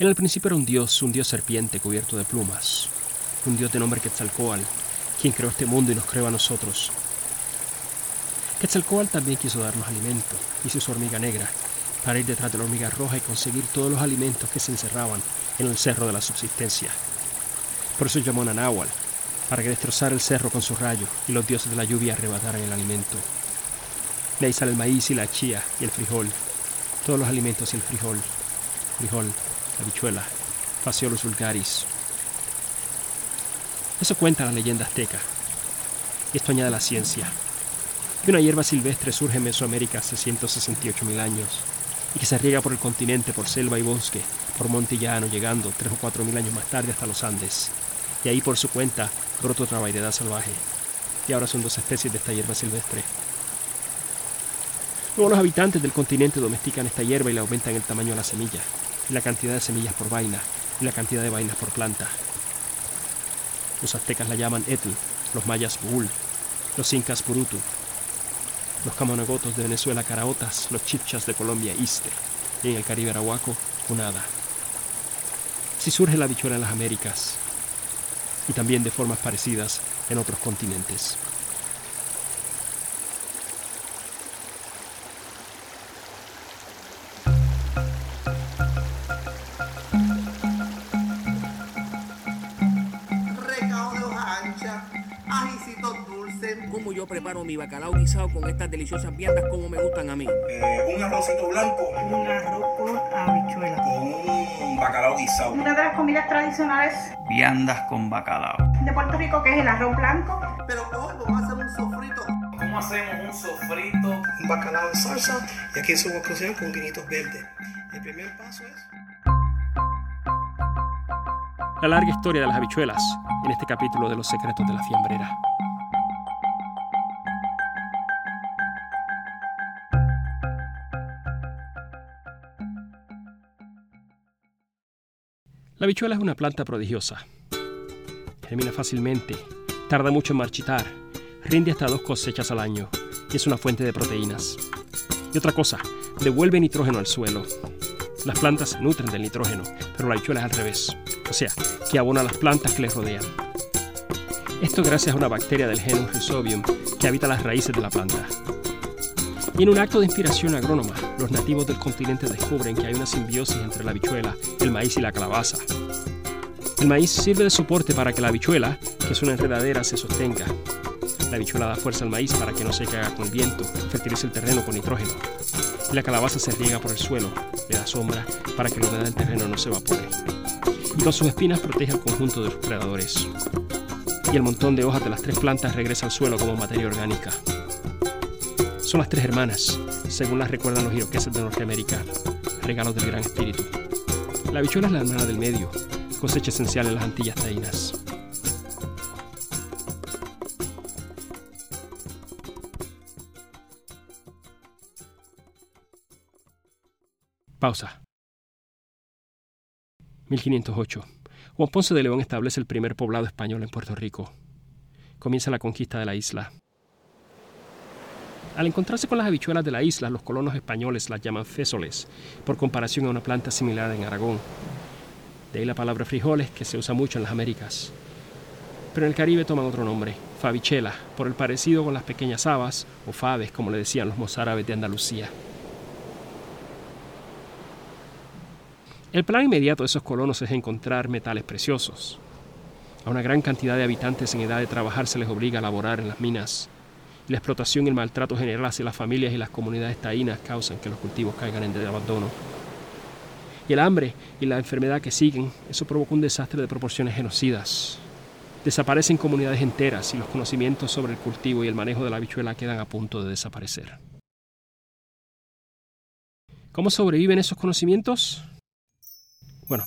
En el principio era un dios, un dios serpiente cubierto de plumas, un dios de nombre Quetzalcoatl, quien creó este mundo y nos creó a nosotros. Quetzalcoatl también quiso darnos alimento, hizo su hormiga negra, para ir detrás de la hormiga roja y conseguir todos los alimentos que se encerraban en el cerro de la subsistencia. Por eso llamó a Nanáhual, para que destrozara el cerro con sus rayos y los dioses de la lluvia arrebataran el alimento. De ahí sale el maíz y la chía y el frijol, todos los alimentos y el frijol, frijol, habichuela, Faciolus vulgaris. Eso cuenta la leyenda azteca. Esto añade la ciencia. Que una hierba silvestre surge en Mesoamérica hace 168.000 años y que se riega por el continente, por selva y bosque, por monte llano, llegando tres o cuatro mil años más tarde hasta los Andes. Y ahí por su cuenta brota otra variedad salvaje. Y ahora son dos especies de esta hierba silvestre. Luego los habitantes del continente domestican esta hierba y le aumentan el tamaño de la semilla, la cantidad de semillas por vaina, y la cantidad de vainas por planta. Los aztecas la llaman etl, los mayas bull, los incas purutu, los camonagotos de Venezuela caraotas, los chipchas de Colombia iste, y en el Caribe arahuaco unada. Si surge la bichuela en las Américas, y también de formas parecidas en otros continentes. Preparo mi bacalao guisado con estas deliciosas viandas como me gustan a mí. Eh, un arrocito blanco. Un arroz con habichuela. Con un bacalao guisado. Una de las comidas tradicionales. Viandas con bacalao. De Puerto Rico que es el arroz blanco. Pero hoy vamos a hacer un sofrito. ¿Cómo hacemos un sofrito? Un bacalao en salsa y aquí su cocinar con vinitos verdes. El primer paso es... La larga historia de las habichuelas en este capítulo de los secretos de la fiambrera. La habichuela es una planta prodigiosa. Germina fácilmente, tarda mucho en marchitar, rinde hasta dos cosechas al año y es una fuente de proteínas. Y otra cosa, devuelve nitrógeno al suelo. Las plantas se nutren del nitrógeno, pero la habichuela es al revés, o sea, que abona las plantas que le rodean. Esto gracias a una bacteria del genus Rhizobium que habita las raíces de la planta. Y en un acto de inspiración agrónoma, los nativos del continente descubren que hay una simbiosis entre la habichuela, el maíz y la calabaza. El maíz sirve de soporte para que la habichuela, que es una enredadera, se sostenga. La habichuela da fuerza al maíz para que no se caiga con el viento, fertilice el terreno con nitrógeno. Y la calabaza se riega por el suelo, le da sombra para que la humedad del terreno no se evapore. Y con sus espinas protege al conjunto de los predadores. Y el montón de hojas de las tres plantas regresa al suelo como materia orgánica. Son las tres hermanas, según las recuerdan los iroqueses de Norteamérica, regalos del Gran Espíritu. La habichuela es la hermana del medio, cosecha esencial en las Antillas Taínas. Pausa. 1508. Juan Ponce de León establece el primer poblado español en Puerto Rico. Comienza la conquista de la isla. Al encontrarse con las habichuelas de la isla, los colonos españoles las llaman fésoles, por comparación a una planta similar en Aragón. De ahí la palabra frijoles, que se usa mucho en las Américas. Pero en el Caribe toman otro nombre, fabichela, por el parecido con las pequeñas habas, o faves, como le decían los mozárabes de Andalucía. El plan inmediato de esos colonos es encontrar metales preciosos. A una gran cantidad de habitantes en edad de trabajar se les obliga a laborar en las minas, la explotación y el maltrato general hacia las familias y las comunidades taínas causan que los cultivos caigan en abandono. Y el hambre y la enfermedad que siguen, eso provoca un desastre de proporciones genocidas. Desaparecen comunidades enteras y los conocimientos sobre el cultivo y el manejo de la habichuela quedan a punto de desaparecer. ¿Cómo sobreviven esos conocimientos? Bueno,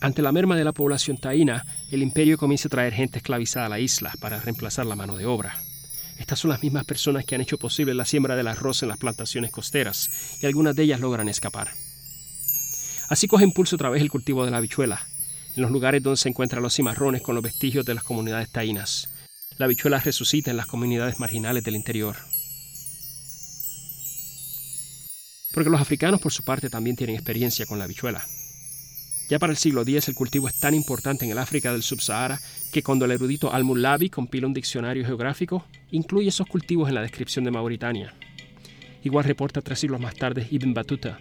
ante la merma de la población taína, el imperio comienza a traer gente esclavizada a la isla para reemplazar la mano de obra. Estas son las mismas personas que han hecho posible la siembra del arroz en las plantaciones costeras, y algunas de ellas logran escapar. Así coge impulso otra vez el cultivo de la habichuela, en los lugares donde se encuentran los cimarrones con los vestigios de las comunidades taínas. La habichuela resucita en las comunidades marginales del interior. Porque los africanos, por su parte, también tienen experiencia con la habichuela. Ya para el siglo X el cultivo es tan importante en el África del Subsahara que cuando el erudito Al-Mullabi compila un diccionario geográfico, incluye esos cultivos en la descripción de Mauritania. Igual reporta tres siglos más tarde Ibn Battuta,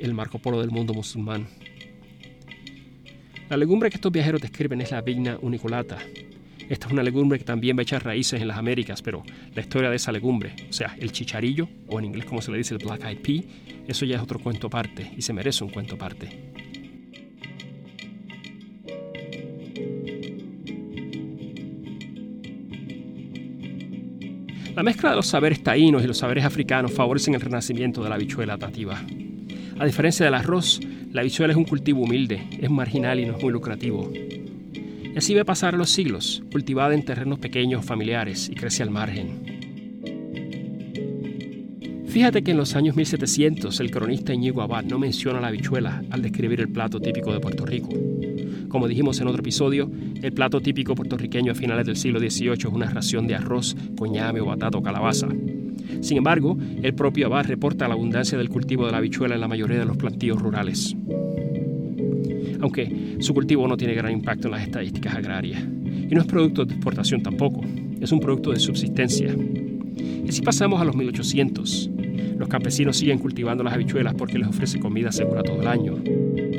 el Marco Polo del mundo musulmán. La legumbre que estos viajeros describen es la vigna uniculata. Esta es una legumbre que también va a echar raíces en las Américas, pero la historia de esa legumbre, o sea, el chicharillo, o en inglés como se le dice el black eyed pea, eso ya es otro cuento aparte y se merece un cuento aparte. La mezcla de los saberes taínos y los saberes africanos favorecen el renacimiento de la habichuela nativa. A diferencia del arroz, la habichuela es un cultivo humilde, es marginal y no es muy lucrativo. Y así ve pasar los siglos, cultivada en terrenos pequeños, familiares, y crece al margen. Fíjate que en los años 1700 el cronista Iñigo Abad no menciona la habichuela al describir el plato típico de Puerto Rico. Como dijimos en otro episodio, el plato típico puertorriqueño a finales del siglo XVIII es una ración de arroz, coñame o batata o calabaza. Sin embargo, el propio Abad reporta la abundancia del cultivo de la habichuela en la mayoría de los plantíos rurales. Aunque su cultivo no tiene gran impacto en las estadísticas agrarias. Y no es producto de exportación tampoco, es un producto de subsistencia. Y si pasamos a los 1800, los campesinos siguen cultivando las habichuelas porque les ofrece comida segura todo el año,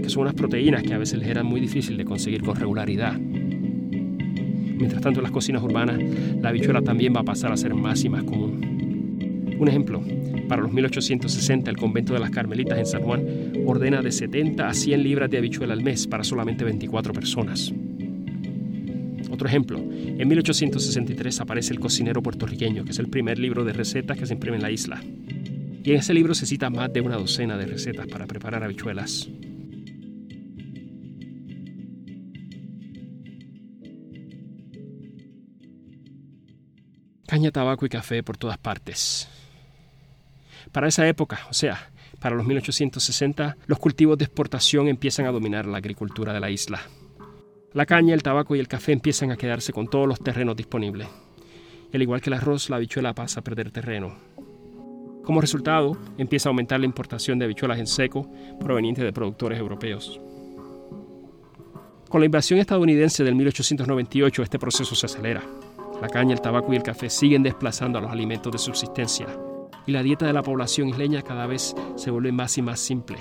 son unas proteínas que a veces les eran muy difícil de conseguir con regularidad. Mientras tanto, en las cocinas urbanas, la habichuela también va a pasar a ser más y más común. Un ejemplo, para los 1860 el convento de las Carmelitas en San Juan ordena de 70 a 100 libras de habichuela al mes para solamente 24 personas. Otro ejemplo, en 1863 aparece El cocinero puertorriqueño, que es el primer libro de recetas que se imprime en la isla. Y en ese libro se cita más de una docena de recetas para preparar habichuelas. Caña, tabaco y café por todas partes. Para esa época, o sea, para los 1860, los cultivos de exportación empiezan a dominar la agricultura de la isla. La caña, el tabaco y el café empiezan a quedarse con todos los terrenos disponibles. Al igual que el arroz, la habichuela pasa a perder terreno. Como resultado, empieza a aumentar la importación de habichuelas en seco provenientes de productores europeos. Con la invasión estadounidense del 1898 este proceso se acelera. La caña, el tabaco y el café siguen desplazando a los alimentos de subsistencia y la dieta de la población isleña cada vez se vuelve más y más simple.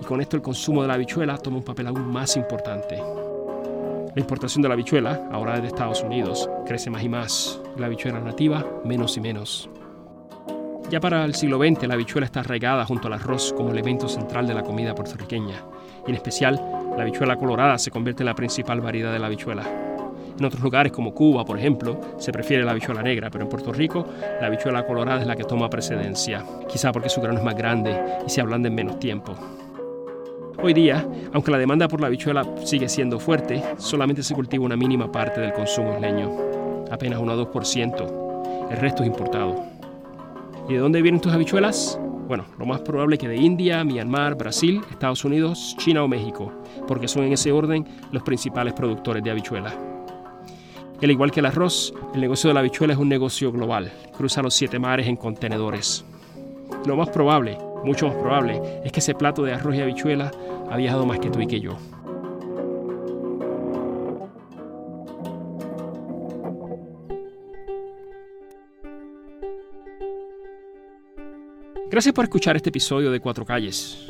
Y con esto el consumo de la habichuela toma un papel aún más importante. La importación de la habichuela, ahora de Estados Unidos, crece más y más. La habichuela nativa, menos y menos. Ya para el siglo XX, la habichuela está arraigada junto al arroz como elemento central de la comida puertorriqueña. Y en especial, la habichuela colorada se convierte en la principal variedad de la habichuela. En otros lugares como Cuba, por ejemplo, se prefiere la habichuela negra, pero en Puerto Rico la habichuela colorada es la que toma precedencia, quizá porque su grano es más grande y se ablanda en menos tiempo. Hoy día, aunque la demanda por la habichuela sigue siendo fuerte, solamente se cultiva una mínima parte del consumo isleño, apenas 1 o 2%. El resto es importado. ¿Y de dónde vienen tus habichuelas? Bueno, lo más probable es que de India, Myanmar, Brasil, Estados Unidos, China o México, porque son en ese orden los principales productores de habichuelas. Al igual que el arroz, el negocio de la habichuela es un negocio global. Cruza los siete mares en contenedores. Lo más probable, mucho más probable, es que ese plato de arroz y habichuela ha viajado más que tú y que yo. Gracias por escuchar este episodio de Cuatro Calles.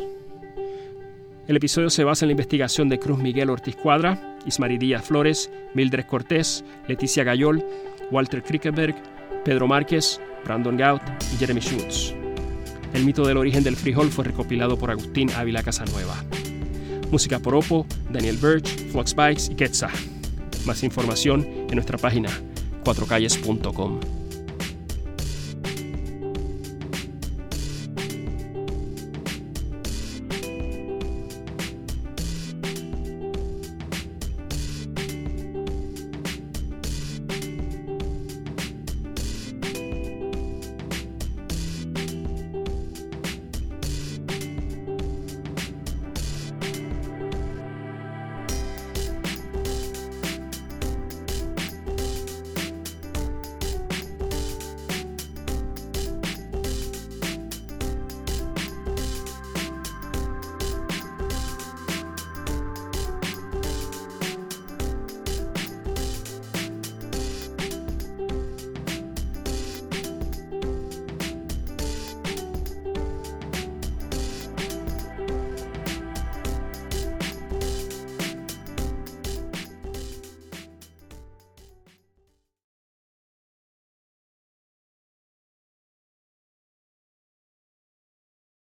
El episodio se basa en la investigación de Cruz Miguel Ortiz Cuadra, Ismarí Díaz Flores, Mildred Cortés, Leticia Gayol, Walter Krickenberg, Pedro Márquez, Brandon Gaut y Jeremy Schutz. El mito del origen del frijol fue recopilado por Agustín Ávila Casanueva. Música por Oppo, Daniel Birch, Flux Bikes y Quetzal. Más información en nuestra página cuatrocalles.com.